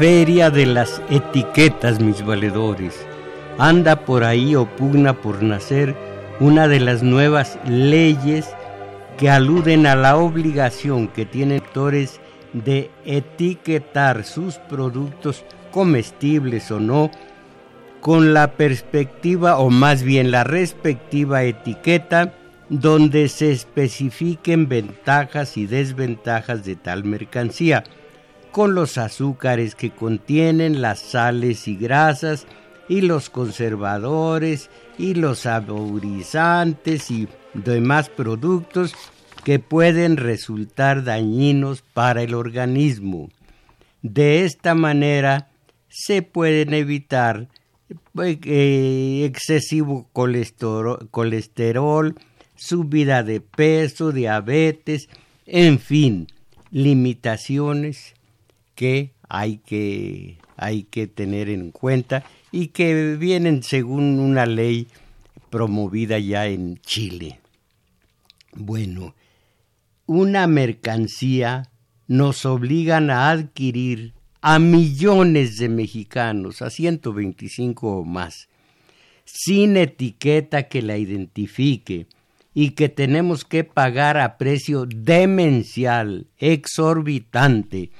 Feria de las etiquetas, mis valedores. Anda por ahí o pugna por nacer una de las nuevas leyes que aluden a la obligación que tienen actores de etiquetar sus productos comestibles o no con la perspectiva o más bien la respectiva etiqueta donde se especifiquen ventajas y desventajas de tal mercancía con los azúcares que contienen, las sales y grasas, y los conservadores, y los saborizantes y demás productos que pueden resultar dañinos para el organismo. De esta manera se pueden evitar pues, eh, excesivo colesterol, colesterol, subida de peso, diabetes, en fin, limitaciones que hay que, hay que tener en cuenta y que vienen según una ley promovida ya en Chile. Bueno, una mercancía nos obligan a adquirir a millones de mexicanos, a 125 o más, sin etiqueta que la identifique y que tenemos que pagar a precio demencial, exorbitante,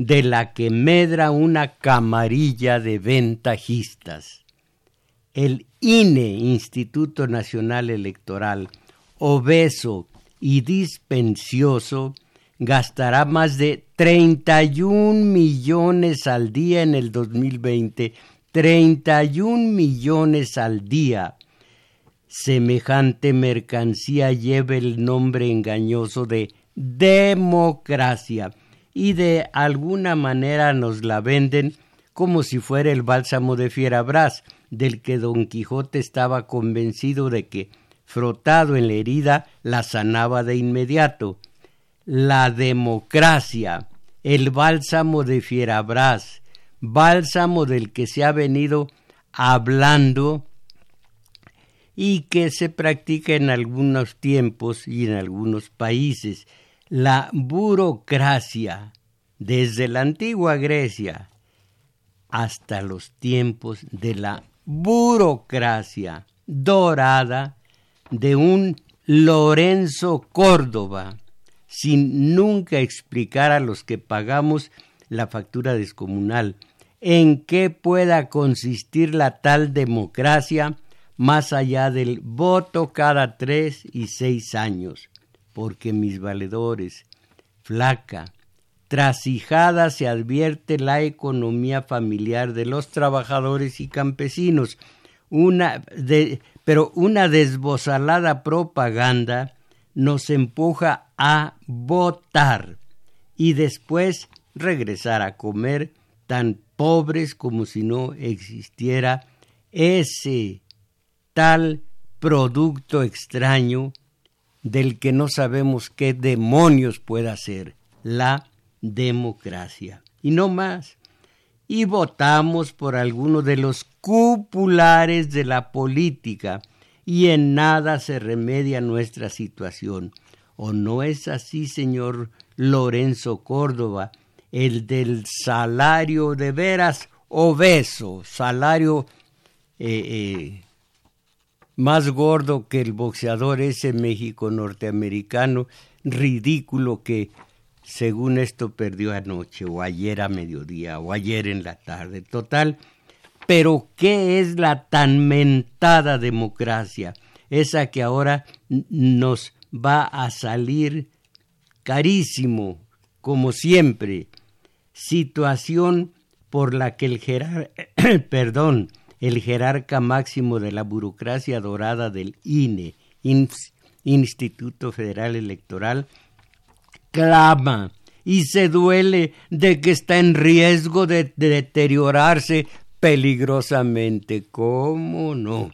de la que medra una camarilla de ventajistas. El INE, Instituto Nacional Electoral, obeso y dispensioso, gastará más de 31 millones al día en el 2020, 31 millones al día. Semejante mercancía lleva el nombre engañoso de democracia y de alguna manera nos la venden como si fuera el bálsamo de Fierabras, del que don Quijote estaba convencido de que, frotado en la herida, la sanaba de inmediato. La democracia, el bálsamo de Fierabras, bálsamo del que se ha venido hablando y que se practica en algunos tiempos y en algunos países la burocracia desde la antigua Grecia hasta los tiempos de la burocracia dorada de un Lorenzo Córdoba, sin nunca explicar a los que pagamos la factura descomunal en qué pueda consistir la tal democracia más allá del voto cada tres y seis años porque mis valedores, flaca, trasijada se advierte la economía familiar de los trabajadores y campesinos, una de, pero una desbozalada propaganda nos empuja a votar y después regresar a comer tan pobres como si no existiera ese tal producto extraño del que no sabemos qué demonios pueda ser, la democracia. Y no más. y votamos por alguno de los cupulares de la política y en nada se remedia nuestra situación. ¿O no es así, señor Lorenzo Córdoba, el del salario de veras obeso, salario eh, eh, más gordo que el boxeador ese México norteamericano, ridículo que según esto perdió anoche o ayer a mediodía o ayer en la tarde. Total, pero ¿qué es la tan mentada democracia? Esa que ahora nos va a salir carísimo, como siempre. Situación por la que el perdón, el jerarca máximo de la burocracia dorada del INE, Instituto Federal Electoral, clama y se duele de que está en riesgo de, deteriorarse peligrosamente. ¿Cómo no?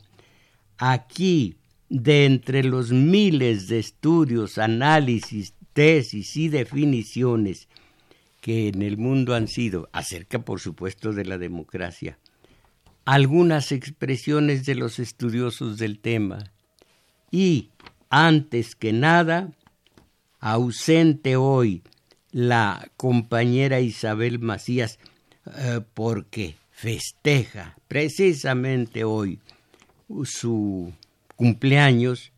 Aquí, de entre los miles de estudios, análisis, tesis y definiciones que en el mundo han sido, acerca por supuesto de la democracia, algunas expresiones de los estudiosos del tema. Y, antes que nada, ausente hoy la compañera Isabel Macías eh, porque festeja precisamente hoy su cumpleaños,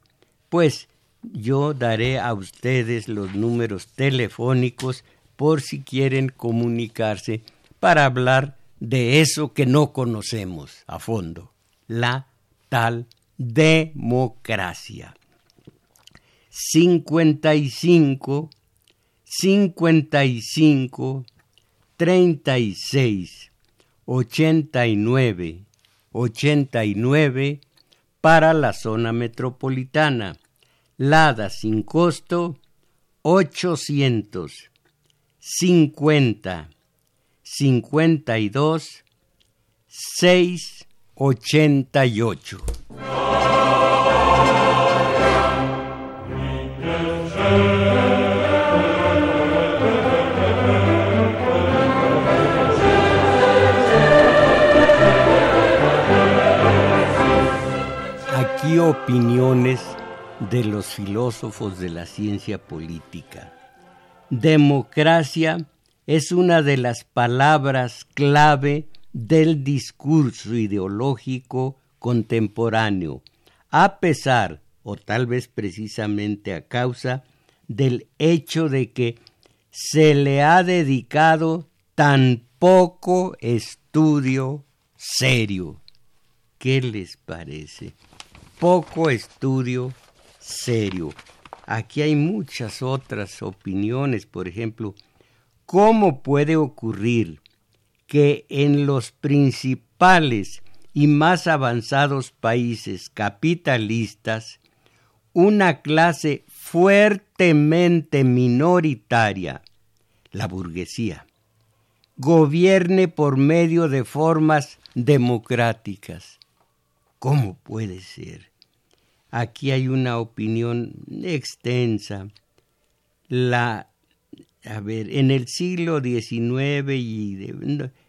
pues yo daré a ustedes los números telefónicos por si quieren comunicarse para hablar de eso que no conocemos a fondo, la tal democracia. 55 55 36 89 89 para la zona metropolitana. Lada sin costo 800 50 52 688. Aquí opiniones de los filósofos de la ciencia política. Democracia es una de las palabras clave del discurso ideológico contemporáneo, a pesar, o tal vez precisamente a causa, del hecho de que se le ha dedicado tan poco estudio serio. ¿Qué les parece? Poco estudio serio. Aquí hay muchas otras opiniones, por ejemplo, ¿cómo puede ocurrir que en los principales y más avanzados países capitalistas una clase fuertemente minoritaria, la burguesía, gobierne por medio de formas democráticas. ¿Cómo puede ser? Aquí hay una opinión extensa. La, a ver, en el siglo XIX y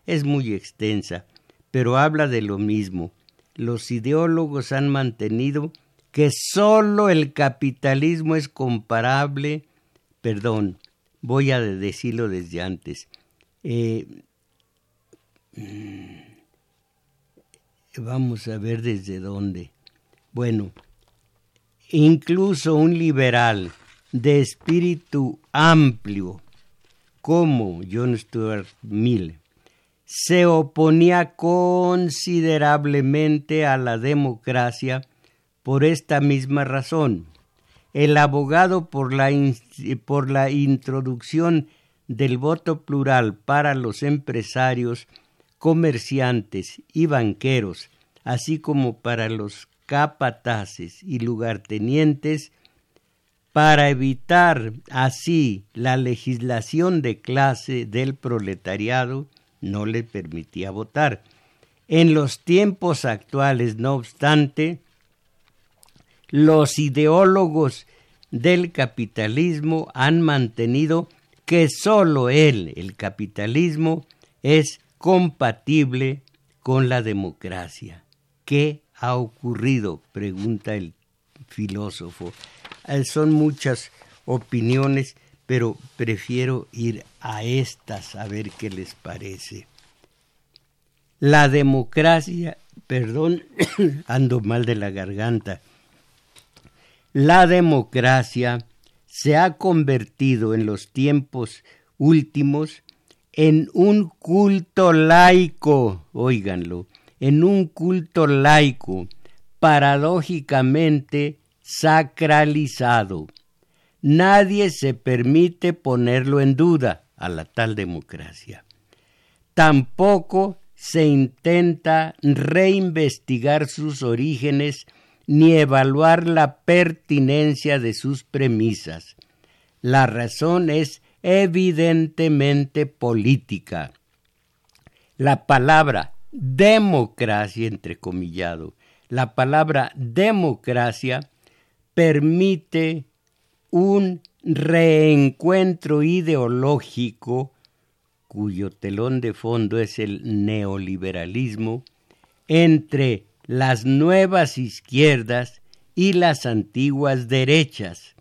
es muy extensa, pero habla de lo mismo. Los ideólogos han mantenido que sólo el capitalismo es comparable, perdón, voy a decirlo desde antes, eh, mm, vamos a ver desde dónde. Bueno, incluso un liberal de espíritu amplio como John Stuart Mill se oponía considerablemente a la democracia por esta misma razón. El abogado por la, por la introducción del voto plural para los empresarios, comerciantes y banqueros, así como para los capataces y lugartenientes, para evitar así la legislación de clase del proletariado, no le permitía votar. En los tiempos actuales, no obstante, los ideólogos del capitalismo han mantenido que sólo él, el capitalismo, es compatible con la democracia. ¿Qué ha ocurrido? pregunta el filósofo. Son muchas opiniones, pero prefiero ir a estas a ver qué les parece. La democracia, perdón, ando mal de la garganta. La democracia se ha convertido en los tiempos últimos en un culto laico, óiganlo, en un culto laico, paradójicamente sacralizado. Nadie se permite ponerlo en duda a la tal democracia. Tampoco se intenta reinvestigar sus orígenes ni evaluar la pertinencia de sus premisas. La razón es evidentemente política. La palabra democracia, entrecomillado, la palabra democracia permite un reencuentro ideológico cuyo telón de fondo es el neoliberalismo entre las nuevas izquierdas y las antiguas derechas.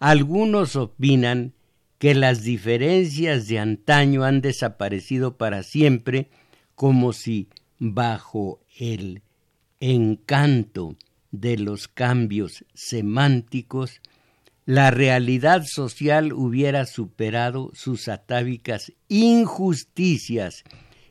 Algunos opinan que las diferencias de antaño han desaparecido para siempre como si bajo el encanto de los cambios semánticos la realidad social hubiera superado sus atávicas injusticias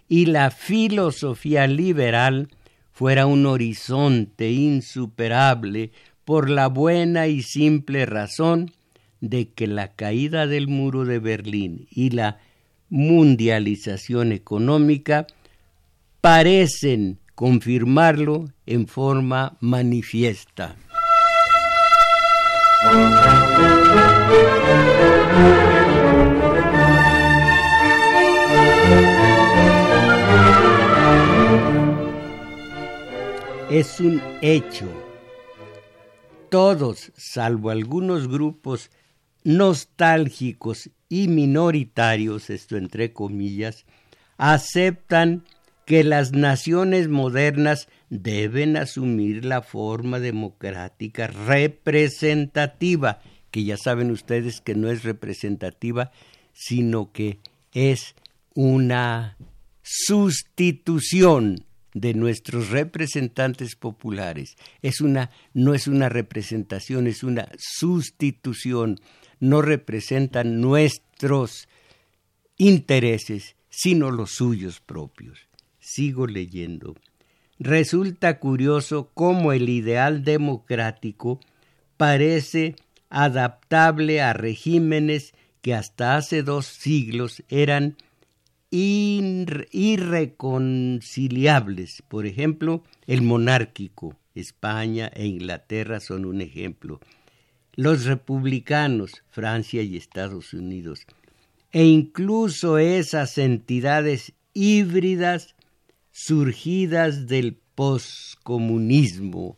y la filosofía liberal fuera un horizonte insuperable por la buena y simple razón de que la caída del muro de Berlín y la mundialización económica parecen confirmarlo en forma manifiesta. Es un hecho. Todos, salvo algunos grupos nostálgicos y minoritarios, esto entre comillas, aceptan que las naciones modernas deben asumir la forma democrática representativa, que ya saben ustedes que no es representativa, sino que es una sustitución de nuestros representantes populares. Es una no es una representación, es una sustitución. No representan nuestros intereses, sino los suyos propios. Sigo leyendo. Resulta curioso cómo el ideal democrático parece adaptable a regímenes que hasta hace dos siglos eran irreconciliables. Por ejemplo, el monárquico. España e Inglaterra son un ejemplo. Los republicanos, Francia y Estados Unidos. E incluso esas entidades híbridas surgidas del poscomunismo.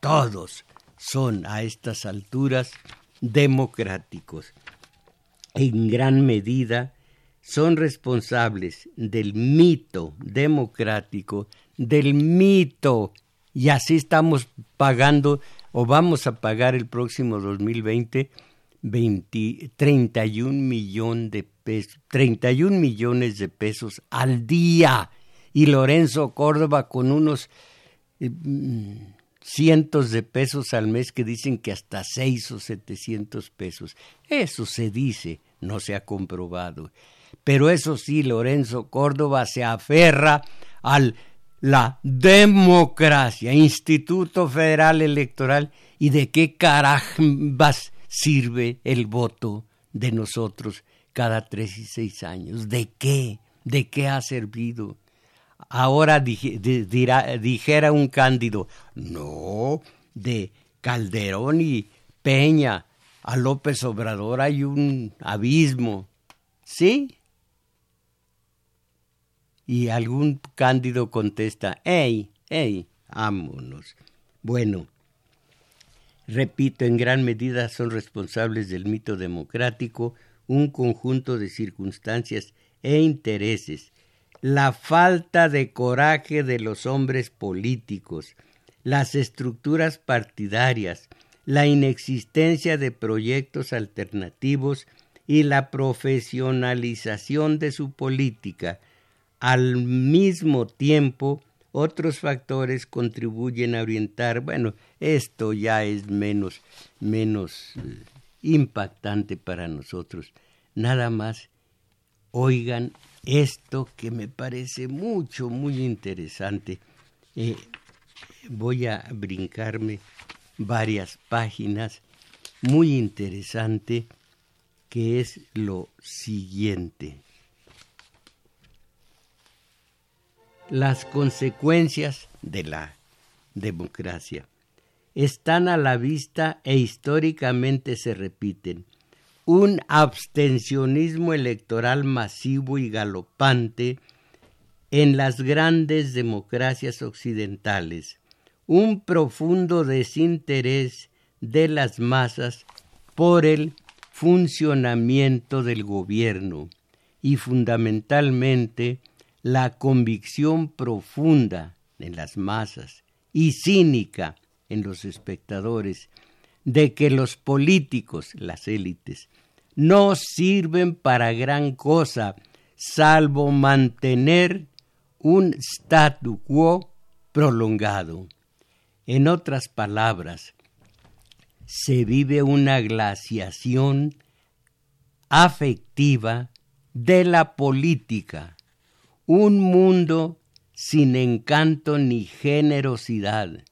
Todos son a estas alturas democráticos. En gran medida son responsables del mito democrático, del mito, y así estamos pagando o vamos a pagar el próximo 2020 20, 31 millones de pesos, 31 millones de pesos al día y Lorenzo Córdoba con unos eh, cientos de pesos al mes que dicen que hasta seis o setecientos pesos. Eso se dice, no se ha comprobado. Pero eso sí, Lorenzo Córdoba se aferra a la democracia, Instituto Federal Electoral, y de qué carambas sirve el voto de nosotros cada tres y seis años. ¿De qué? ¿De qué ha servido? Ahora dijera un cándido, no, de Calderón y Peña a López Obrador hay un abismo. ¿Sí? Y algún cándido contesta, ¡Ey, ey, vámonos! Bueno, repito, en gran medida son responsables del mito democrático un conjunto de circunstancias e intereses la falta de coraje de los hombres políticos, las estructuras partidarias, la inexistencia de proyectos alternativos y la profesionalización de su política. Al mismo tiempo, otros factores contribuyen a orientar, bueno, esto ya es menos, menos eh, impactante para nosotros. Nada más oigan esto que me parece mucho, muy interesante. Eh, voy a brincarme varias páginas muy interesante que es lo siguiente. Las consecuencias de la democracia están a la vista e históricamente se repiten. Un abstencionismo electoral masivo y galopante en las grandes democracias occidentales, un profundo desinterés de las masas por el funcionamiento del gobierno y fundamentalmente la convicción profunda en las masas y cínica en los espectadores de que los políticos, las élites, no sirven para gran cosa salvo mantener un statu quo prolongado. En otras palabras, se vive una glaciación afectiva de la política, un mundo sin encanto ni generosidad,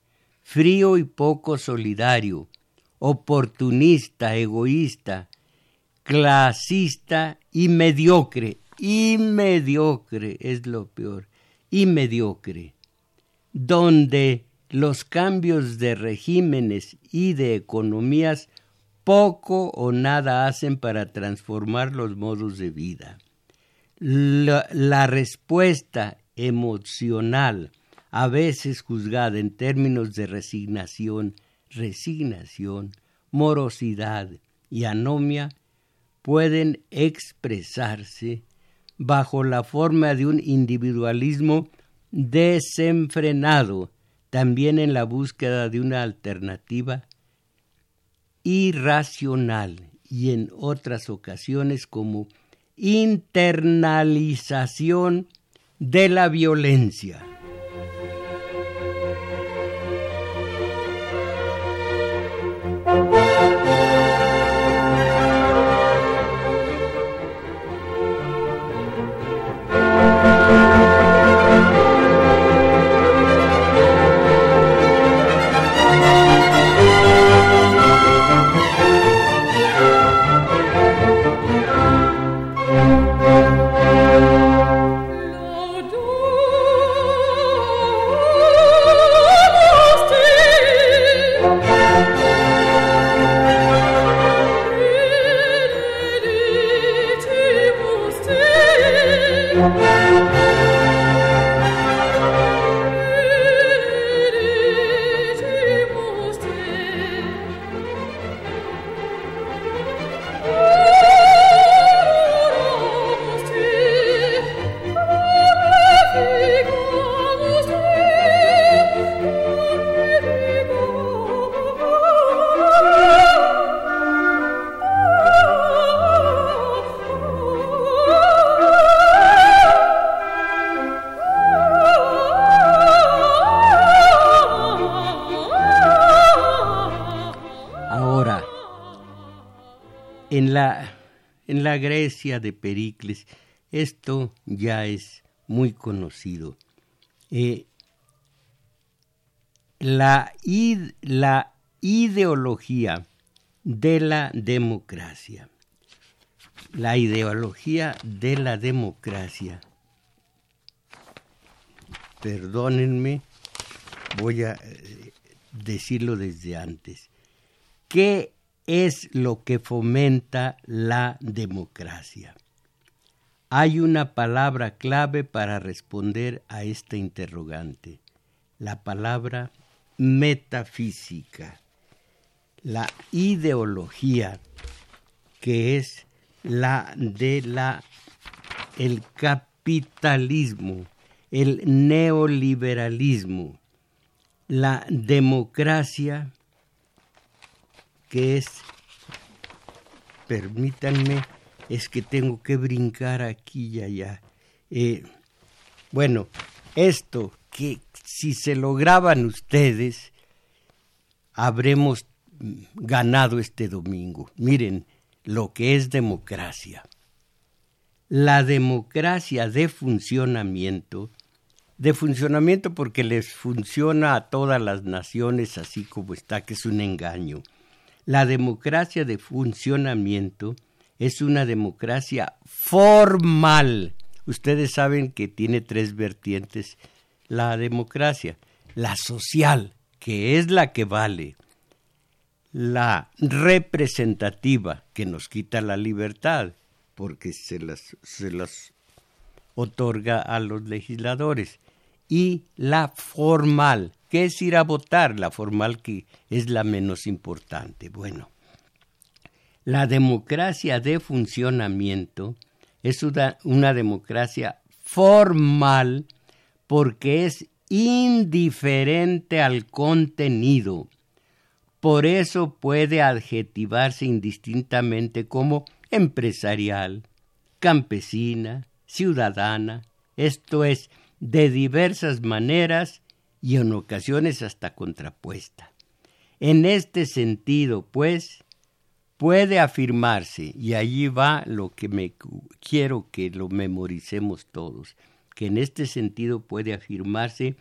frío y poco solidario, oportunista, egoísta, clasista y mediocre. Y mediocre es lo peor, y mediocre, donde los cambios de regímenes y de economías poco o nada hacen para transformar los modos de vida. La, la respuesta emocional a veces juzgada en términos de resignación, resignación, morosidad y anomia, pueden expresarse bajo la forma de un individualismo desenfrenado, también en la búsqueda de una alternativa irracional y en otras ocasiones como internalización de la violencia. De Pericles, esto ya es muy conocido. Eh, la, la ideología de la democracia. La ideología de la democracia. Perdónenme, voy a eh, decirlo desde antes. ¿Qué es lo que fomenta la democracia. Hay una palabra clave para responder a esta interrogante, la palabra metafísica, la ideología que es la de la el capitalismo, el neoliberalismo, la democracia, que es, permítanme, es que tengo que brincar aquí y allá. Eh, bueno, esto que si se lograban ustedes, habremos ganado este domingo. Miren lo que es democracia. La democracia de funcionamiento, de funcionamiento porque les funciona a todas las naciones así como está, que es un engaño. La democracia de funcionamiento es una democracia formal. Ustedes saben que tiene tres vertientes la democracia, la social, que es la que vale, la representativa, que nos quita la libertad, porque se las, otorga a los legisladores, y la formal, que es ir a votar, la formal que es la menos importante. Bueno, la democracia de funcionamiento es una, una democracia formal porque es indiferente al contenido. Por eso puede adjetivarse indistintamente como empresarial, campesina, ciudadana, esto es, de diversas maneras y en ocasiones hasta contrapuesta. En este sentido, pues, puede afirmarse, y allí va lo que me quiero que lo memoricemos todos, que en este sentido puede afirmarse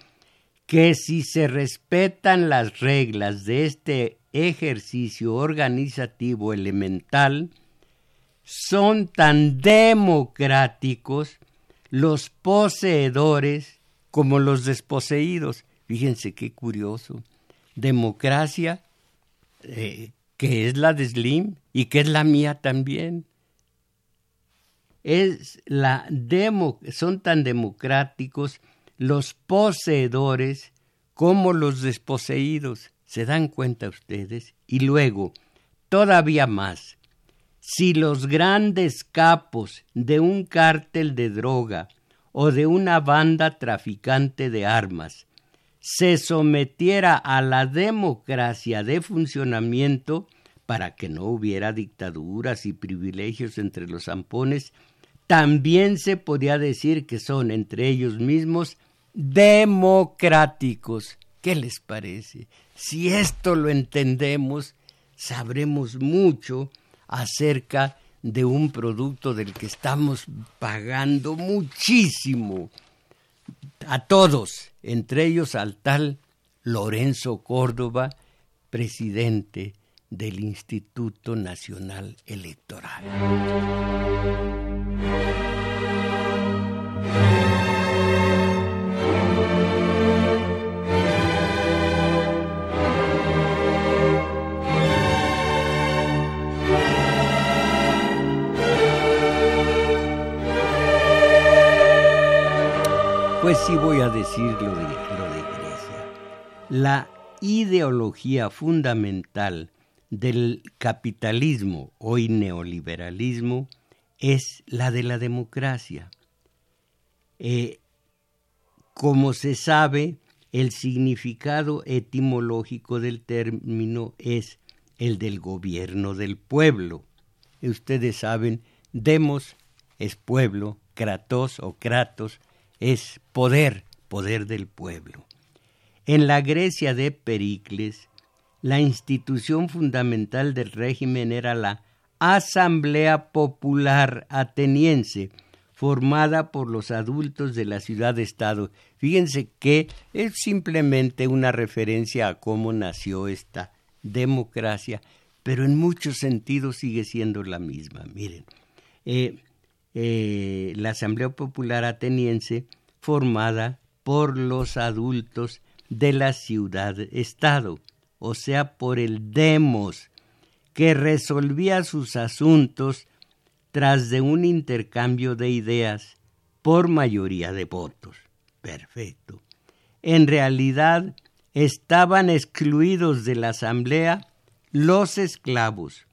que si se respetan las reglas de este ejercicio organizativo elemental, son tan democráticos los poseedores como los desposeídos. Fíjense qué curioso. Democracia, eh, que es la de Slim y que es la mía también es la demo, son tan democráticos los poseedores como los desposeídos. ¿Se dan cuenta ustedes? Y luego, todavía más, si los grandes capos de un cártel de droga o de una banda traficante de armas se sometiera a la democracia de funcionamiento para que no hubiera dictaduras y privilegios entre los zampones, también se podría decir que son entre ellos mismos democráticos. ¿Qué les parece? Si esto lo entendemos, sabremos mucho acerca de un producto del que estamos pagando muchísimo a todos, entre ellos al tal Lorenzo Córdoba, presidente del Instituto Nacional Electoral. Pues sí voy a decir lo de, Grecia. La ideología fundamental del capitalismo, hoy neoliberalismo, es la de la democracia. Eh, como se sabe, el significado etimológico del término es el del gobierno del pueblo. Ustedes saben, demos es pueblo, kratos o kratos es poder, poder del pueblo. En la Grecia de Pericles, la institución fundamental del régimen era la Asamblea Popular Ateniense, formada por los adultos de la ciudad-estado. Fíjense que es simplemente una referencia a cómo nació esta democracia, pero en muchos sentidos sigue siendo la misma. Miren, eh, eh, la Asamblea Popular Ateniense, formada por los adultos de la ciudad-estado o sea, por el demos, que resolvía sus asuntos tras de un intercambio de ideas por mayoría de votos. Perfecto. En realidad estaban excluidos de la asamblea los esclavos,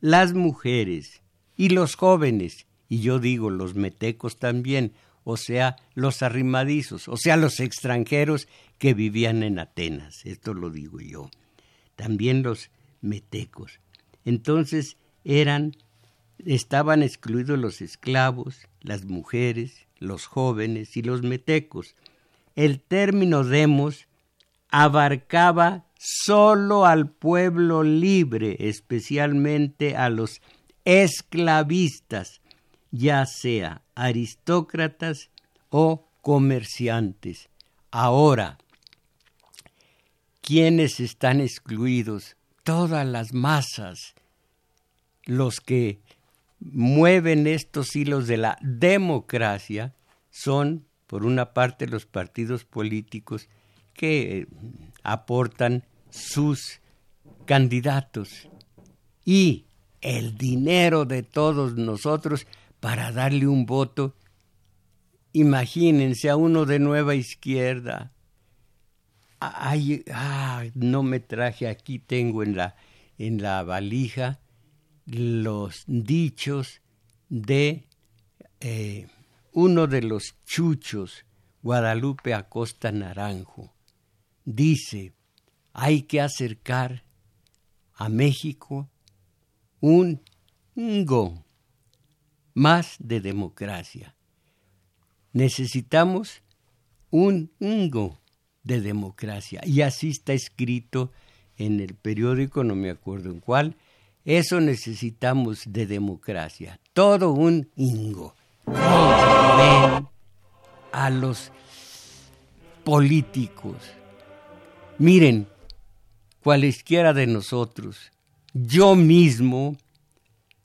las mujeres y los jóvenes, y yo digo los metecos también, o sea, los arrimadizos, o sea, los extranjeros que vivían en Atenas, esto lo digo yo, también los metecos. Entonces eran, estaban excluidos los esclavos, las mujeres, los jóvenes y los metecos. El término demos abarcaba solo al pueblo libre, especialmente a los esclavistas, ya sea aristócratas o comerciantes. Ahora, ¿quiénes están excluidos? Todas las masas, los que mueven estos hilos de la democracia son, por una parte, los partidos políticos que aportan sus candidatos y el dinero de todos nosotros para darle un voto. Imagínense a uno de nueva izquierda. Ay, ah, no me traje, aquí tengo en la, en la valija los dichos de eh, uno de los chuchos, Guadalupe Acosta Naranjo. Dice, hay que acercar a México un go más de democracia. Necesitamos un go de democracia. Y así está escrito en el periódico, no me acuerdo en cuál. Eso necesitamos de democracia. Todo un ingo. A los políticos. Miren, cualesquiera de nosotros, yo mismo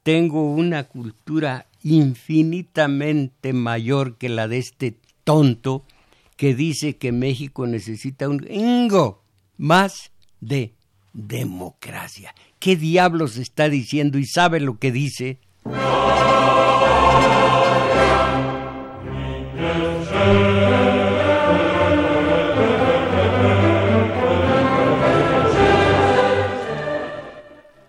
tengo una cultura infinitamente mayor que la de este tonto que dice que México necesita un ingo más de democracia. ¿Qué diablos está diciendo y sabe lo que dice?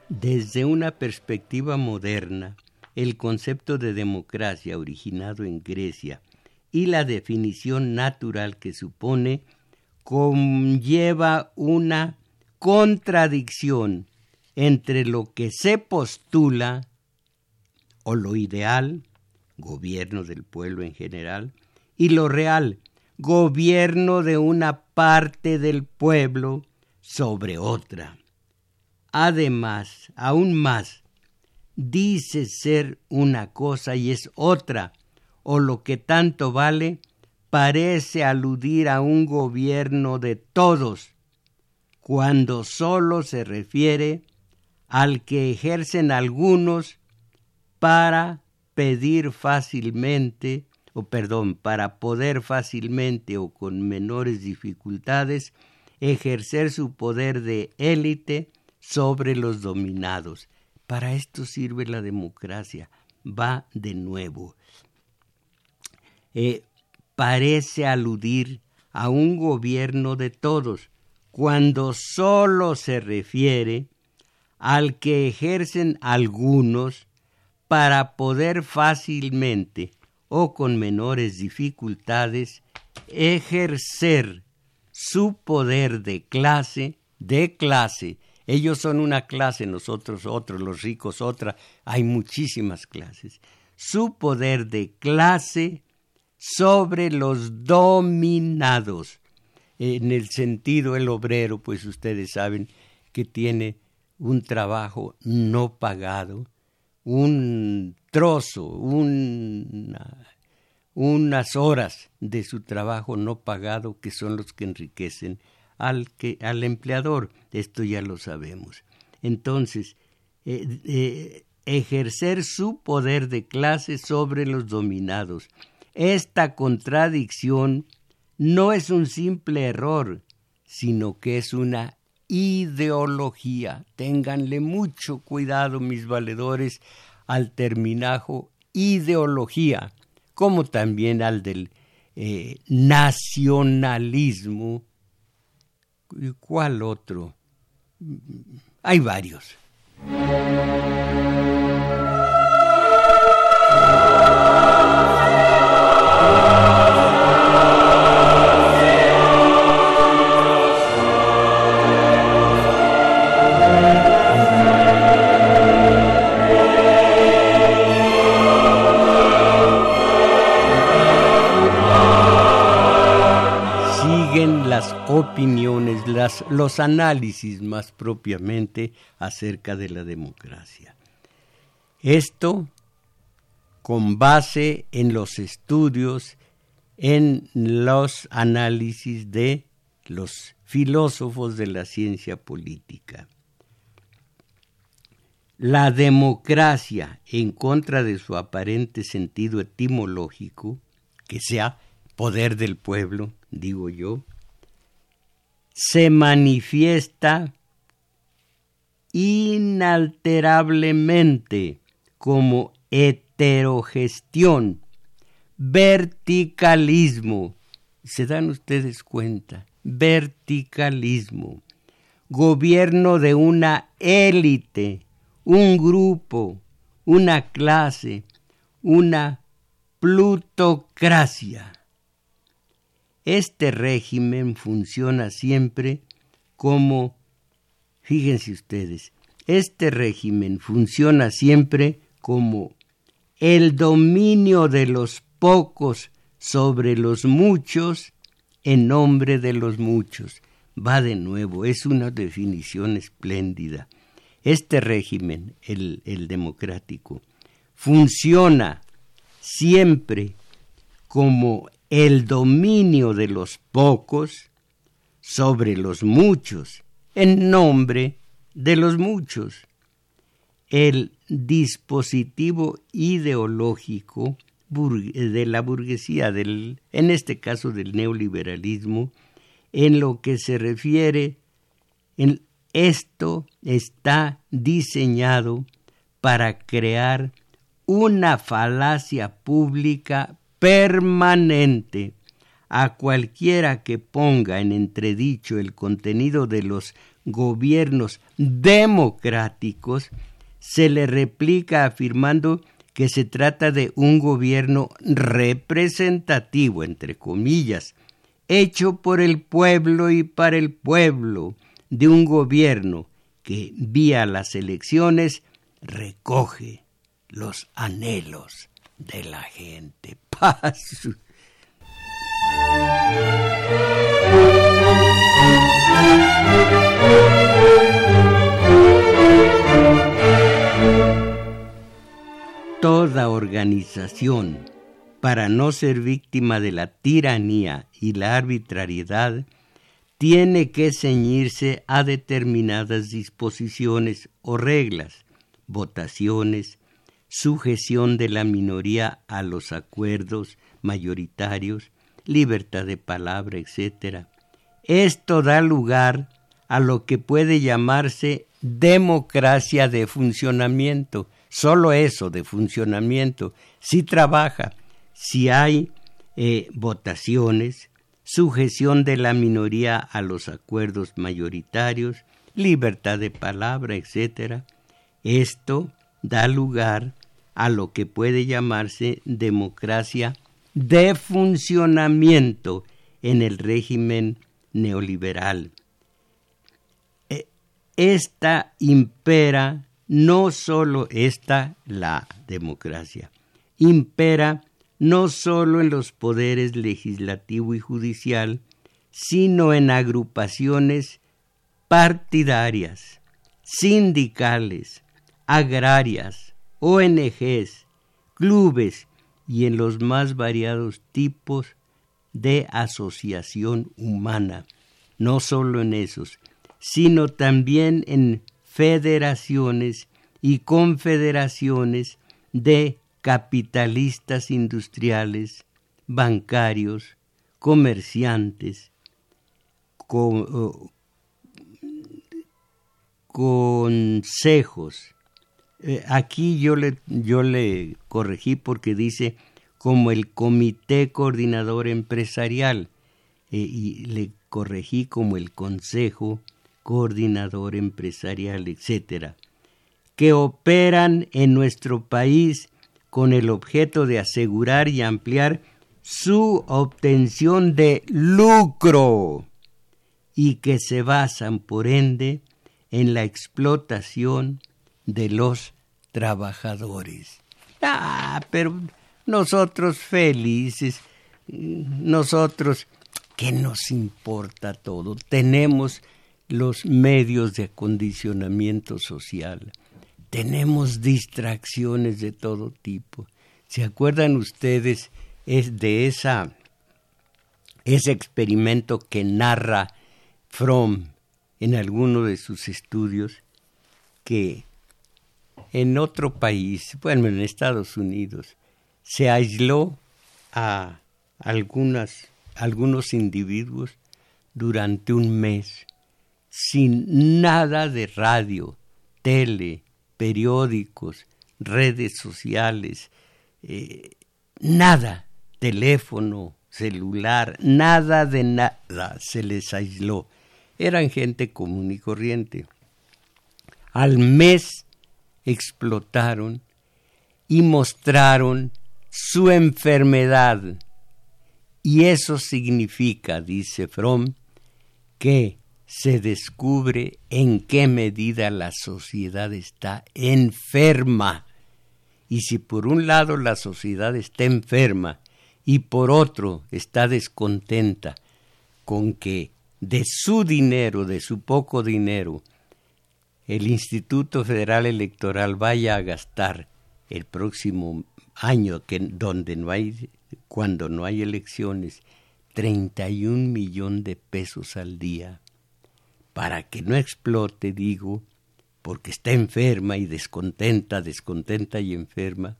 Desde una perspectiva moderna, el concepto de democracia originado en Grecia y la definición natural que supone conlleva una contradicción entre lo que se postula o lo ideal, gobierno del pueblo en general, y lo real, gobierno de una parte del pueblo sobre otra. Además, aún más, dice ser una cosa y es otra, o lo que tanto vale, parece aludir a un gobierno de todos, cuando sólo se refiere al que ejercen algunos para pedir fácilmente, o perdón, para poder fácilmente o con menores dificultades ejercer su poder de élite sobre los dominados. Para esto sirve la democracia. Va de nuevo. Eh, parece aludir a un gobierno de todos, cuando sólo se refiere al que ejercen algunos para poder fácilmente o con menores dificultades ejercer su poder de clase, de clase ellos son una clase, nosotros otros, los ricos otra. Hay muchísimas clases. Su poder de clase sobre los dominados. En el sentido el obrero, pues ustedes saben que tiene un trabajo no pagado, un trozo, unas horas de su trabajo no pagado que son los que enriquecen al, que, al empleador. Esto ya lo sabemos. Entonces, eh, eh, ejercer su poder de clase sobre los dominados. Esta contradicción no es un simple error, sino que es una ideología. Ténganle mucho cuidado, mis valedores, al terminajo ideología, como también al del eh, nacionalismo ¿Y cuál otro? Hay varios. Opiniones, las, los análisis más propiamente acerca de la democracia. Esto con base en los estudios, en los análisis de los filósofos de la ciencia política. La democracia, en contra de su aparente sentido etimológico, que sea poder del pueblo, digo yo, se manifiesta inalterablemente como heterogestión, verticalismo. ¿Se dan ustedes cuenta? Verticalismo. Gobierno de una élite, un grupo, una clase, una plutocracia. Este régimen funciona siempre como, fíjense ustedes, este régimen funciona siempre como el dominio de los pocos sobre los muchos en nombre de los muchos. Va de nuevo, es una definición espléndida. Este régimen, el, democrático, funciona siempre como el dominio de los pocos sobre los muchos, en nombre de los muchos. El dispositivo ideológico de la burguesía, del, en este caso del neoliberalismo, en lo que se refiere, esto está diseñado para crear una falacia pública permanente a cualquiera que ponga en entredicho el contenido de los gobiernos democráticos, se le replica afirmando que se trata de un gobierno representativo, entre comillas, hecho por el pueblo y para el pueblo, de un gobierno que, vía las elecciones, recoge los anhelos de la gente. Paz. Toda organización, para no ser víctima de la tiranía y la arbitrariedad, tiene que ceñirse a determinadas disposiciones o reglas, votaciones, sujeción de la minoría a los acuerdos mayoritarios, libertad de palabra, etc. Esto da lugar a lo que puede llamarse democracia de funcionamiento, solo eso de funcionamiento, si trabaja, si hay eh, votaciones, sujeción de la minoría a los acuerdos mayoritarios, libertad de palabra, etc. Esto da lugar a lo que puede llamarse democracia de funcionamiento en el régimen neoliberal. E, esta impera no solo esta la democracia, impera no solo en los poderes legislativo y judicial, sino en agrupaciones partidarias, sindicales, agrarias, ONGs, clubes y en los más variados tipos de asociación humana, no solo en esos, sino también en federaciones y confederaciones de capitalistas industriales, bancarios, comerciantes, consejos, eh, aquí yo le, yo le corregí porque dice como el comité coordinador empresarial eh, y le corregí como el consejo coordinador empresarial, etcétera, que operan en nuestro país con el objeto de asegurar y ampliar su obtención de lucro y que se basan, por ende, en la explotación de los trabajadores. Ah, pero nosotros felices, nosotros ¿Qué nos importa todo? Tenemos los medios de acondicionamiento social, tenemos distracciones de todo tipo. ¿Se acuerdan ustedes es de esa, ese experimento que narra Fromm en alguno de sus estudios? Que en otro país, bueno, en Estados Unidos, se aisló a algunas, algunos individuos durante un mes sin nada de radio, tele, periódicos, redes sociales, eh, nada, teléfono, celular, nada de nada se les aisló. Eran gente común y corriente. Al mes explotaron y mostraron su enfermedad. Y eso significa, dice Fromm, que se descubre en qué medida la sociedad está enferma. Y si por un lado la sociedad está enferma y por otro está descontenta con que de su dinero, de su poco dinero, el Instituto Federal Electoral vaya a gastar el próximo año que donde no hay cuando no hay elecciones 31 millones de pesos al día para que no explote, digo, porque está enferma y descontenta, descontenta y enferma,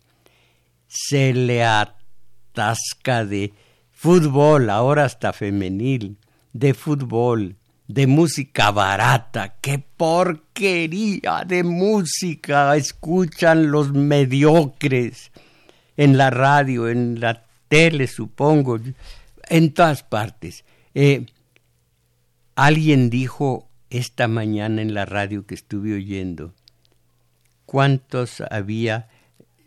se le atasca de fútbol, ahora hasta femenil, de fútbol, de música barata, qué porquería de música escuchan los mediocres en la radio, en la tele, supongo, en todas partes. Eh, Alguien dijo esta mañana en la radio que estuve oyendo, ¿cuántos había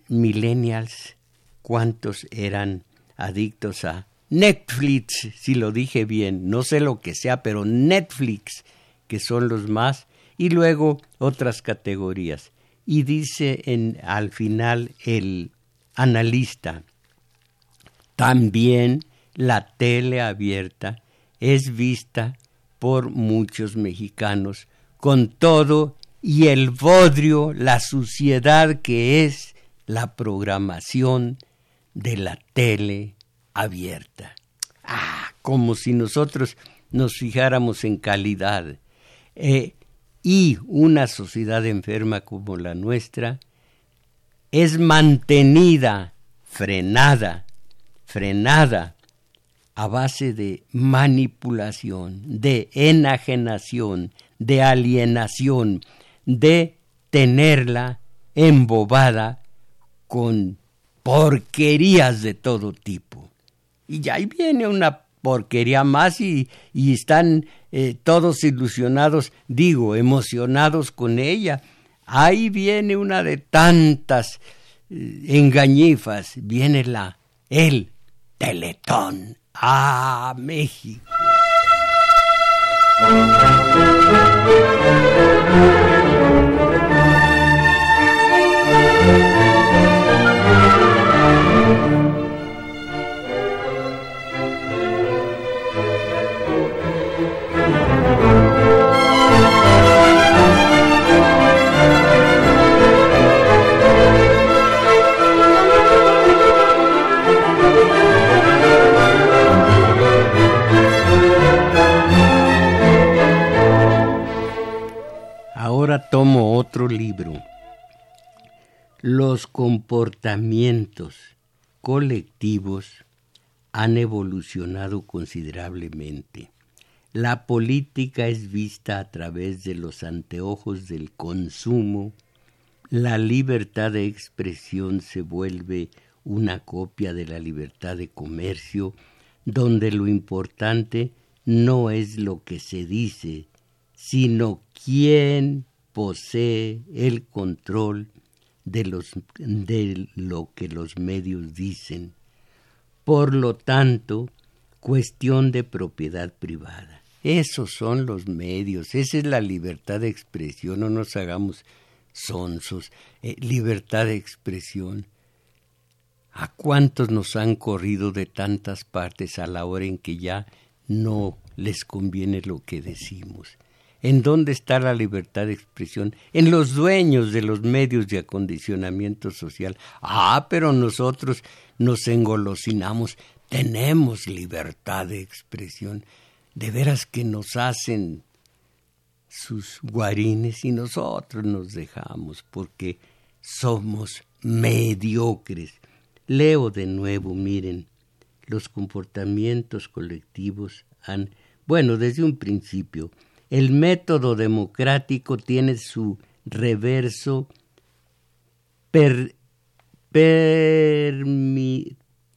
millennials? ¿Cuántos eran adictos a Netflix? Si lo dije bien, no sé lo que sea, pero Netflix, que son los más, y luego otras categorías. Y dice en, al final el analista, también la tele abierta es vista por muchos mexicanos, con todo y el bodrio, la suciedad que es la programación de la tele abierta. Ah, como si nosotros nos fijáramos en calidad. Eh, y una sociedad enferma como la nuestra es mantenida, frenada, frenada a base de manipulación, de enajenación, de alienación, de tenerla embobada con porquerías de todo tipo. Y ahí viene una porquería más y, están eh, todos ilusionados, digo, emocionados con ella. Ahí viene una de tantas eh, engañifas, viene la, el teletón a México. Tomo otro libro. Los comportamientos colectivos han evolucionado considerablemente. La política es vista a través de los anteojos del consumo, la libertad de expresión se vuelve una copia de la libertad de comercio, donde lo importante no es lo que se dice, sino quién posee el control de, lo que los medios dicen. Por lo tanto, cuestión de propiedad privada. Esos son los medios, esa es la libertad de expresión, no nos hagamos sonsos. Eh, libertad de expresión. ¿A cuántos nos han corrido de tantas partes a la hora en que ya no les conviene lo que decimos. ¿En dónde está la libertad de expresión? En los dueños de los medios de acondicionamiento social. Ah, pero nosotros nos engolosinamos. Tenemos libertad de expresión. De veras que nos hacen sus guarines y nosotros nos dejamos porque somos mediocres. Leo de nuevo, miren, los comportamientos colectivos han, bueno, desde un principio, el método democrático tiene su reverso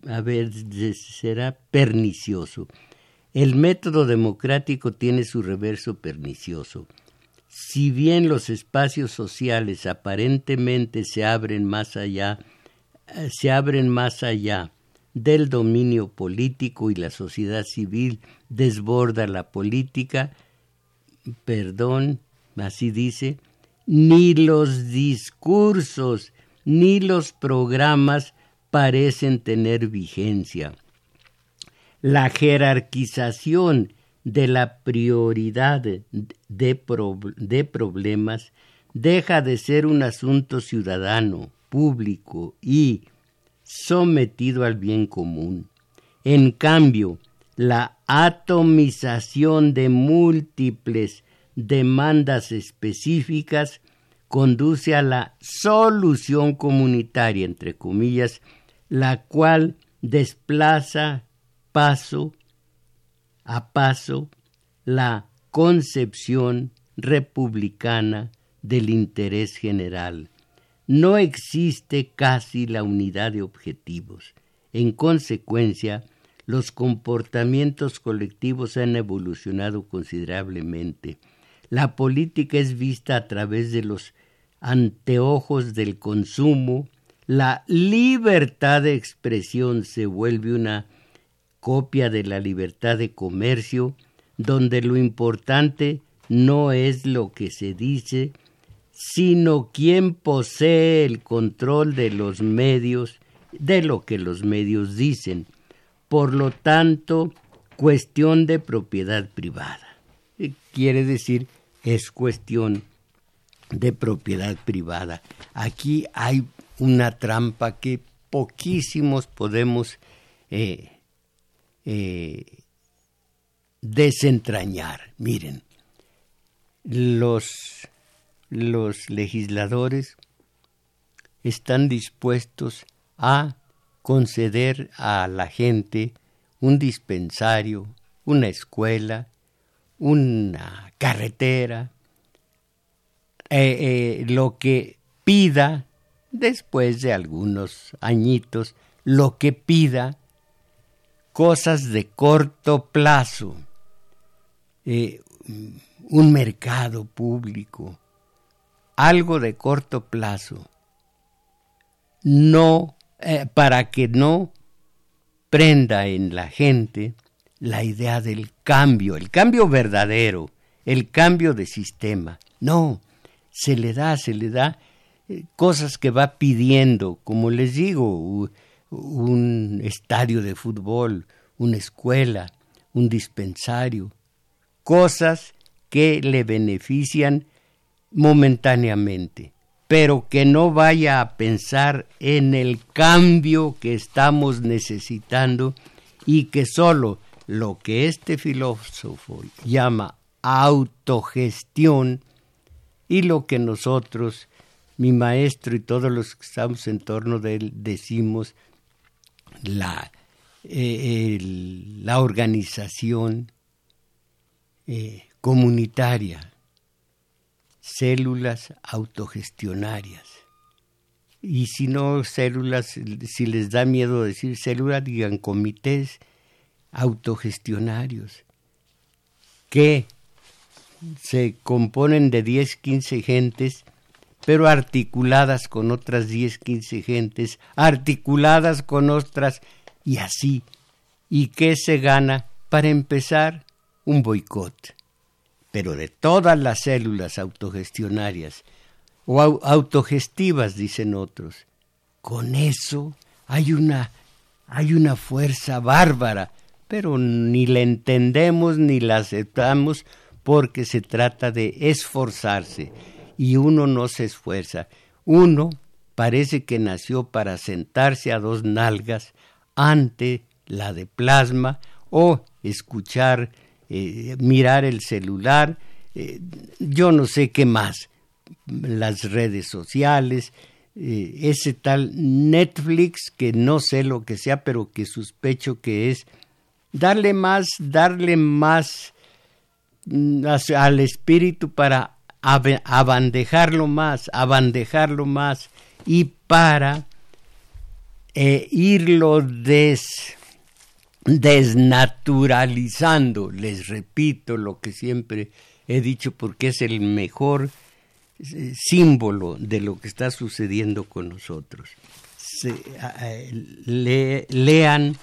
a será pernicioso. El método democrático tiene su reverso pernicioso. Si bien los espacios sociales aparentemente se abren más allá, eh, se abren más allá del dominio político y la sociedad civil desborda la política, perdón, así dice, ni los discursos ni los programas parecen tener vigencia. La jerarquización de la prioridad de, de, problemas deja de ser un asunto ciudadano, público y sometido al bien común. En cambio, la atomización de múltiples demandas específicas conduce a la solución comunitaria, entre comillas, la cual desplaza paso a paso la concepción republicana del interés general. No existe casi la unidad de objetivos. En consecuencia, los comportamientos colectivos han evolucionado considerablemente. La política es vista a través de los anteojos del consumo, la libertad de expresión se vuelve una copia de la libertad de comercio, donde lo importante no es lo que se dice, sino quién posee el control de los medios, de lo que los medios dicen por lo tanto, cuestión de propiedad privada. Eh, quiere decir, es cuestión de propiedad privada. Aquí hay una trampa que poquísimos podemos eh, eh, desentrañar. Miren, los, los legisladores están dispuestos a conceder a la gente un dispensario, una escuela, una carretera, eh, eh, lo que pida después de algunos añitos, lo que pida, cosas de corto plazo, eh, un mercado público, algo de corto plazo, no eh, para que no prenda en la gente la idea del cambio, el cambio verdadero, el cambio de sistema. No, se le da, se le da eh, cosas que va pidiendo, como les digo, un estadio de fútbol, una escuela, un dispensario, cosas que le benefician momentáneamente pero que no vaya a pensar en el cambio que estamos necesitando y que solo lo que este filósofo llama autogestión y lo que nosotros, mi maestro y todos los que estamos en torno de él, decimos la, eh, la organización eh, comunitaria células autogestionarias. Y si no células, si les da miedo decir células, digan comités autogestionarios que se componen de 10, 15 gentes, pero articuladas con otras 10, 15 gentes, articuladas con otras y así. ¿Y qué se gana? Para empezar, un boicot pero de todas las células autogestionarias o autogestivas, dicen otros. Con eso hay una, hay una fuerza bárbara pero ni la entendemos ni la aceptamos porque se trata de esforzarse y uno no se esfuerza. Uno parece que nació para sentarse a dos nalgas ante la de plasma o escuchar, eh, mirar el celular, eh, yo no sé qué más, las redes sociales, eh, ese tal Netflix que no sé lo que sea, pero que sospecho que es darle más, darle más mm, al espíritu para abandejarlo más, abandejarlo más y para irlo des, desnaturalizando. Les repito lo que siempre he dicho porque es el mejor eh, símbolo de lo que está sucediendo con nosotros. lean,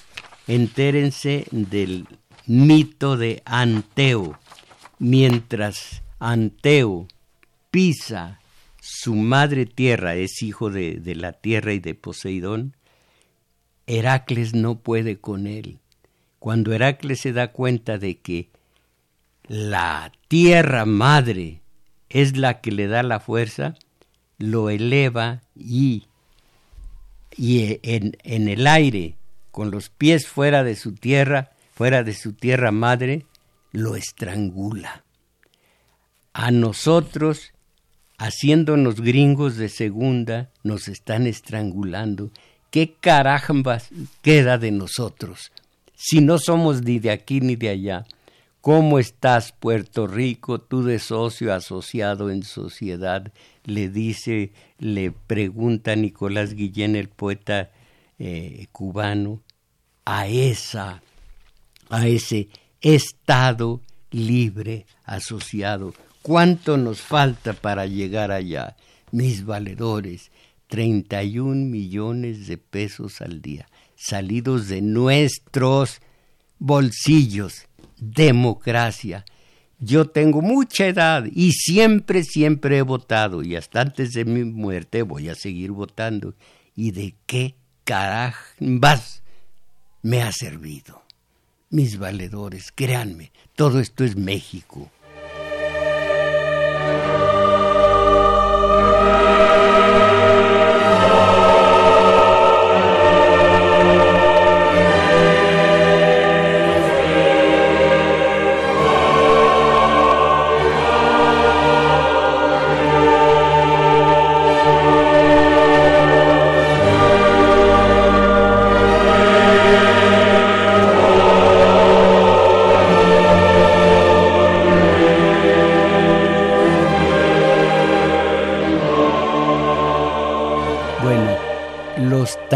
entérense del mito de Anteo. Mientras Anteo pisa su madre tierra, es hijo de, de la tierra y de Poseidón, Heracles no puede con él. Cuando Heracles se da cuenta de que la tierra madre es la que le da la fuerza, lo eleva y, y en, en el aire, con los pies fuera de su tierra, fuera de su tierra madre, lo estrangula. A nosotros, haciéndonos gringos de segunda, nos están estrangulando. ¿Qué carambas queda de nosotros? Si no somos ni de aquí ni de allá, ¿Cómo estás, Puerto Rico? Tú de socio asociado en sociedad, le dice, le pregunta Nicolás Guillén, el poeta eh, cubano, a esa, a ese estado libre asociado. ¿Cuánto nos falta para llegar allá? Mis valedores, 31 millones de pesos al día, salidos de nuestros bolsillos democracia. Yo tengo mucha edad y siempre, siempre he votado y hasta antes de mi muerte voy a seguir votando. ¿Y de qué carambas me ha servido? Mis valedores, créanme, todo esto es México.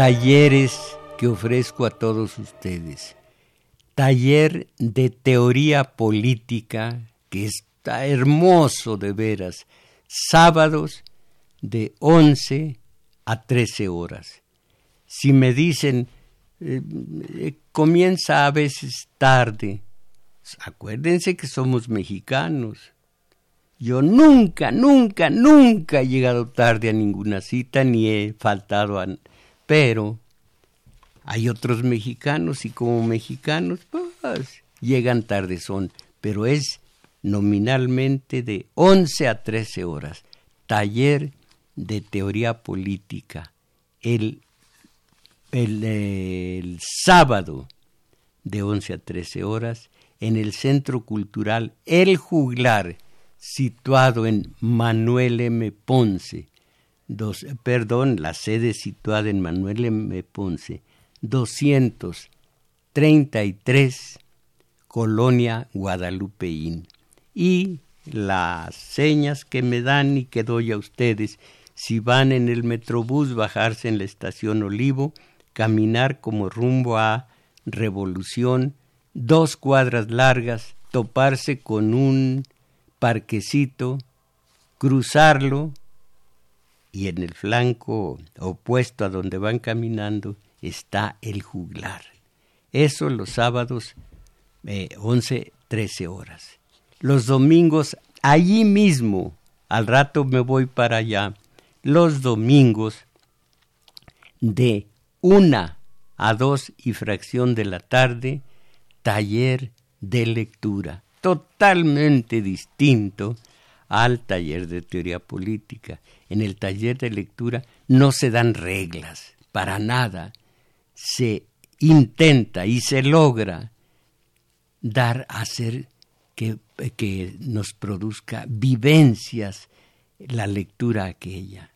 Talleres que ofrezco a todos ustedes. Taller de teoría política, que está hermoso de veras, sábados de 11 a 13 horas. Si me dicen, eh, eh, comienza a veces tarde, acuérdense que somos mexicanos. Yo nunca, nunca, nunca he llegado tarde a ninguna cita ni he faltado a, pero hay otros mexicanos y como mexicanos, pues llegan tarde son, pero es nominalmente de 11 a 13 horas. Taller de teoría política. El, el, el sábado de 11 a 13 horas en el Centro Cultural El Juglar, situado en Manuel M. Ponce, dos, perdón, la sede situada en Manuel M. Ponce, 233, Colonia Guadalupeín. Y las señas que me dan y que doy a ustedes, si van en el Metrobús, bajarse en la estación Olivo, caminar como rumbo a Revolución, dos cuadras largas, toparse con un parquecito, cruzarlo, y en el flanco opuesto a donde van caminando está el juglar. Eso los sábados eh, 11, 13 horas. Los domingos allí mismo, al rato me voy para allá, los domingos de una a dos y fracción de la tarde, taller de lectura, totalmente distinto al taller de teoría política. En el taller de lectura no se dan reglas, para nada. Se intenta y se logra dar a hacer que, que nos produzca vivencias la lectura aquella.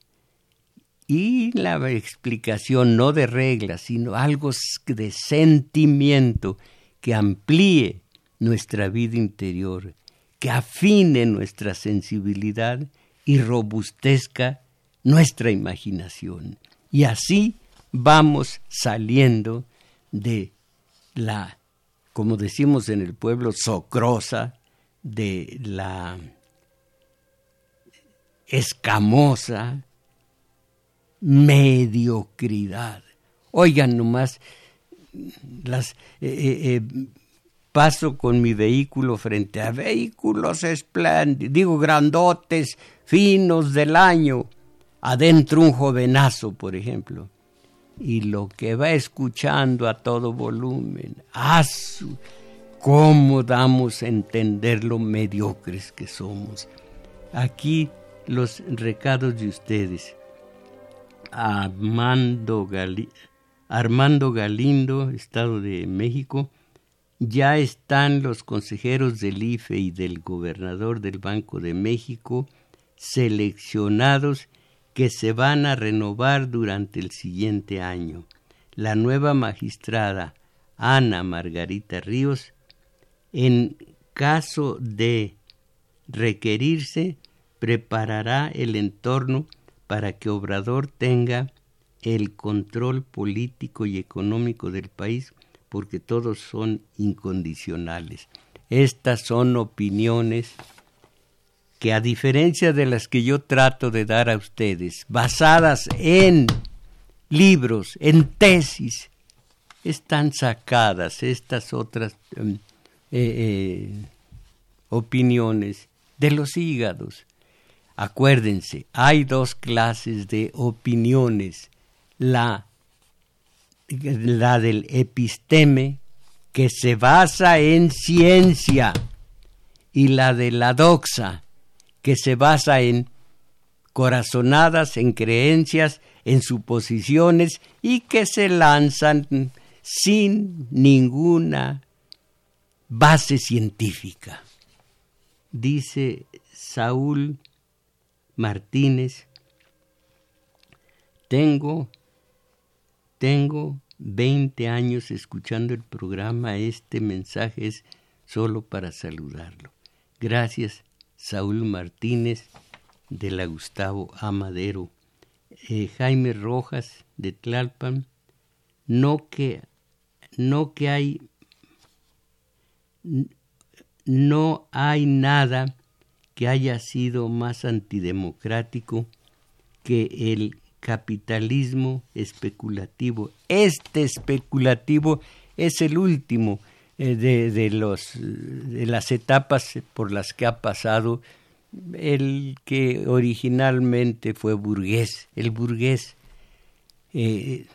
Y la explicación no de reglas, sino algo de sentimiento que amplíe nuestra vida interior, que afine nuestra sensibilidad y robustezca nuestra imaginación. Y así vamos saliendo de la, como decimos en el pueblo, socrosa, de la escamosa mediocridad. Oigan nomás, las, eh, eh, eh, paso con mi vehículo frente a vehículos espléndidos, digo grandotes, finos del año, adentro un jovenazo, por ejemplo, y lo que va escuchando a todo volumen, ¡asu! ¿Cómo damos a entender lo mediocres que somos? Aquí los recados de ustedes. Armando, Armando Galindo, Estado de México, ya están los consejeros del IFE y del gobernador del Banco de México seleccionados que se van a renovar durante el siguiente año. La nueva magistrada Ana Margarita Ríos, en caso de requerirse, preparará el entorno para que Obrador tenga el control político y económico del país porque todos son incondicionales. Estas son opiniones que a diferencia de las que yo trato de dar a ustedes, basadas en libros, en tesis, están sacadas estas otras em, eh, eh, opiniones de los hígados. Acuérdense, hay dos clases de opiniones. La la del episteme, que se basa en ciencia, y la de la doxa, que se basa en corazonadas, en creencias, en suposiciones y que se lanzan sin ninguna base científica. Dice Saúl Martínez, tengo tengo 20 años escuchando el programa, este mensaje es solo para saludarlo. Gracias, Saúl Martínez de la Gustavo Amadero. Eh, Jaime Rojas de Tlalpan, no que, no que hay, no hay nada que haya sido más antidemocrático que el capitalismo especulativo. Este especulativo es el último eh, de, los, de las etapas por las que ha pasado el que originalmente fue burgués. El burgués eh,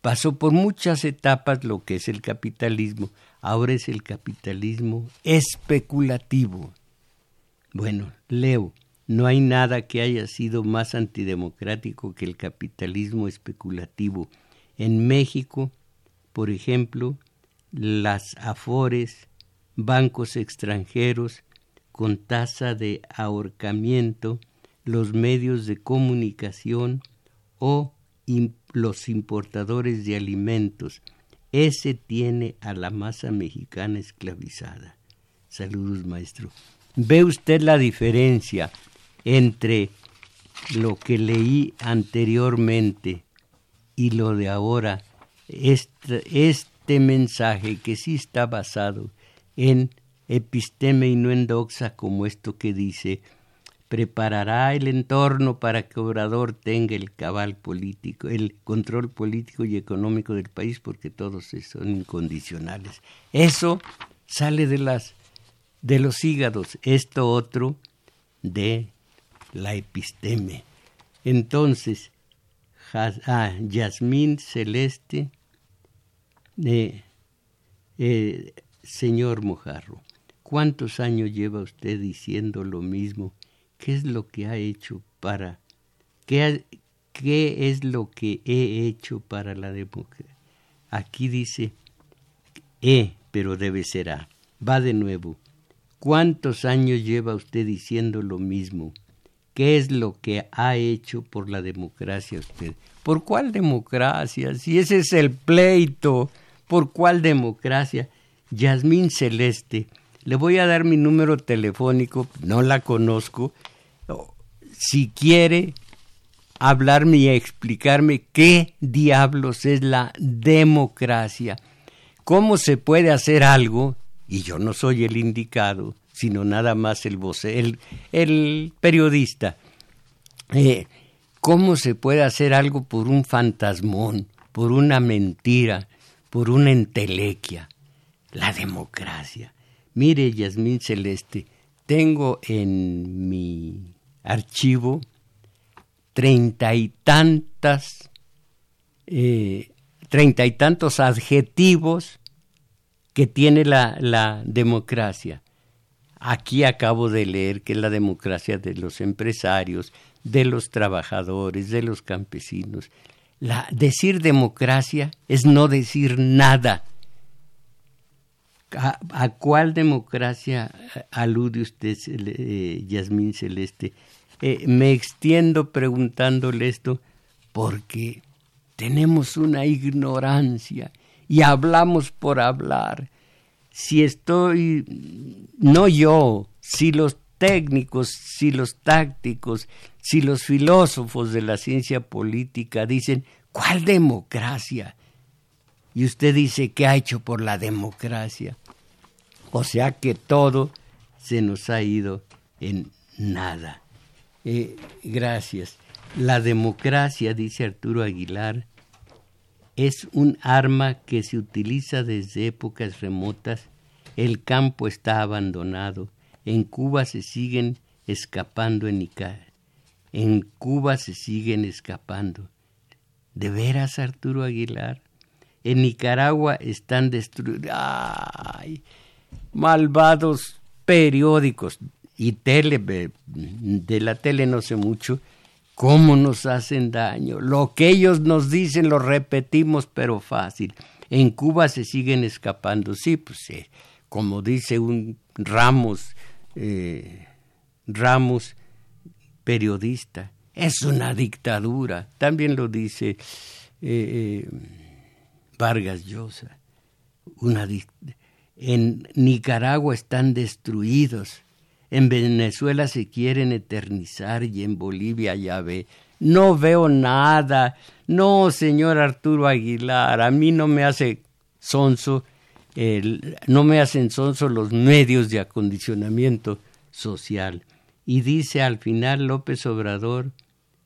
pasó por muchas etapas lo que es el capitalismo. Ahora es el capitalismo especulativo. Bueno, leo. No hay nada que haya sido más antidemocrático que el capitalismo especulativo. En México, por ejemplo, las afores, bancos extranjeros con tasa de ahorcamiento, los medios de comunicación o los importadores de alimentos. Ese tiene a la masa mexicana esclavizada. Saludos, maestro. ¿Ve usted la diferencia entre lo que leí anteriormente y lo de ahora, este, este, mensaje que sí está basado en episteme y no en doxa, como esto que dice, preparará el entorno para que Obrador tenga el cabal político, el control político y económico del país, porque todos son incondicionales. Eso sale de las de los hígados, esto otro de la episteme. Entonces, Yasmín Celeste, eh, eh, señor Mojarro, ¿cuántos años lleva usted diciendo lo mismo? ¿Qué es lo que ha hecho para... ¿Qué, qué es lo que he hecho para la democracia? Aquí dice E, pero debe ser A. Va de nuevo. ¿Cuántos años lleva usted diciendo lo mismo? ¿Qué es lo que ha hecho por la democracia usted? ¿Por cuál democracia? Si ese es el pleito, ¿por cuál democracia? Yasmín Celeste, le voy a dar mi número telefónico, no la conozco. Si quiere hablarme y explicarme qué diablos es la democracia, cómo se puede hacer algo y yo no soy el indicado, sino nada más el voce, el, el periodista. Eh, ¿Cómo se puede hacer algo por un fantasmón, por una mentira, por una entelequia? La democracia. Mire, Yasmín Celeste, tengo en mi archivo treinta y tantas, eh, treinta y tantos adjetivos que tiene la, la democracia. Aquí acabo de leer que es la democracia de los empresarios, de los trabajadores, de los campesinos. Decir democracia es no decir nada. ¿A, cuál democracia alude usted, eh, Yasmín Celeste? Eh, me extiendo preguntándole esto porque tenemos una ignorancia y hablamos por hablar. Si estoy, no yo, si los técnicos, si los tácticos, si los filósofos de la ciencia política dicen, ¿cuál democracia? Y usted dice, ¿qué ha hecho por la democracia? O sea que todo se nos ha ido en nada. Eh, gracias. La democracia, dice Arturo Aguilar, es un arma que se utiliza desde épocas remotas. El campo está abandonado. En Cuba se siguen escapando en Nicaragua. En Cuba se siguen escapando. ¿De veras, Arturo Aguilar? En Nicaragua están destruidos. ¡Ay! Malvados periódicos y tele, de la tele no sé mucho, cómo nos hacen daño. Lo que ellos nos dicen lo repetimos, pero fácil. En Cuba se siguen escapando, sí, pues eh, como dice un Ramos, eh, Ramos, periodista, es una dictadura. También lo dice eh, Vargas Llosa. En Nicaragua están destruidos en Venezuela se quieren eternizar y en Bolivia ya ve. No veo nada. No, señor Arturo Aguilar, a mí no me hace sonso, no me hacen sonso los medios de acondicionamiento social. Y dice al final López Obrador,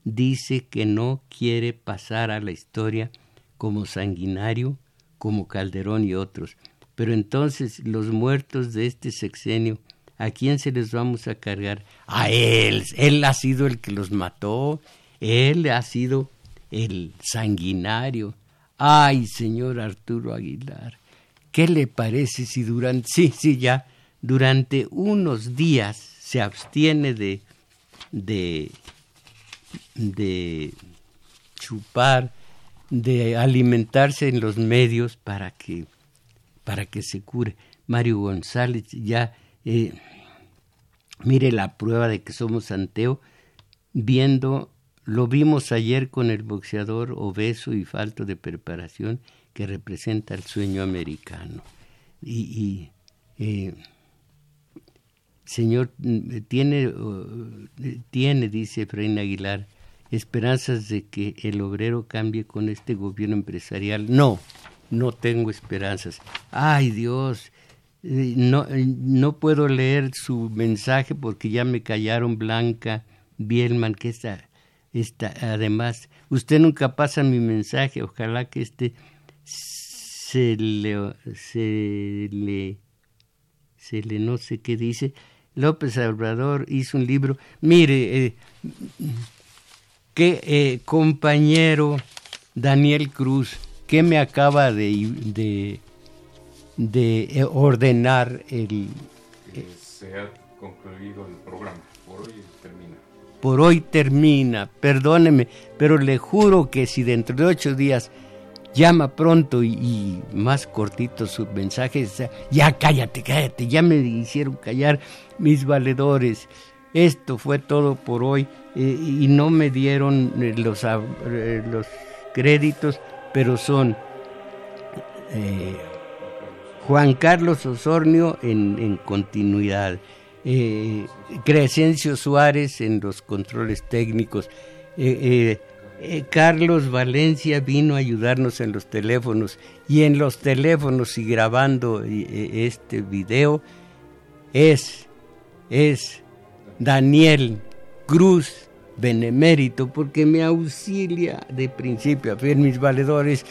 dice que no quiere pasar a la historia como sanguinario, como Calderón y otros. Pero entonces los muertos de este sexenio ¿A quién se les vamos a cargar? A él. Él ha sido el que los mató. Él ha sido el sanguinario. Ay, señor Arturo Aguilar, ¿qué le parece si durante, sí, sí, ya, durante unos días se abstiene de, de, de chupar, de alimentarse en los medios para que, para que se cure? Mario González ya eh, mire la prueba de que somos anteo, viendo, lo vimos ayer con el boxeador obeso y falto de preparación que representa el sueño americano. Y, eh, Señor, tiene, tiene, dice Efraín Aguilar, esperanzas de que el obrero cambie con este gobierno empresarial. No, no tengo esperanzas. Ay Dios, no, no puedo leer su mensaje porque ya me callaron Blanca Bielman, que está, está, además, usted nunca pasa mi mensaje, ojalá que este se le, se le, se le no sé qué dice. López Obrador hizo un libro, mire, eh, qué eh, compañero Daniel Cruz, que me acaba de, de de ordenar el... se ha concluido el programa, por hoy termina. Por hoy termina, perdóneme, pero le juro que si dentro de ocho días llama pronto y, más cortitos sus mensajes, ya cállate, cállate, ya me hicieron callar mis valedores. Esto fue todo por hoy eh, y no me dieron eh, los, eh, los créditos, pero son Juan Carlos Osornio en, continuidad, Crescencio Suárez en los controles técnicos, eh, Carlos Valencia vino a ayudarnos en los teléfonos y en los teléfonos y grabando eh, eh, este video es, es Daniel Cruz Benemérito porque me auxilia de principio a fin mis valedores.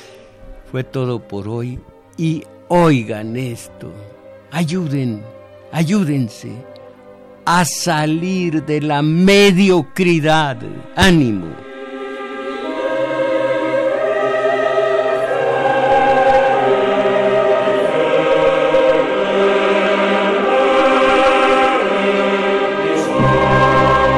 Fue todo por hoy y oigan esto, ayuden, ayúdense a salir de la mediocridad. Ánimo.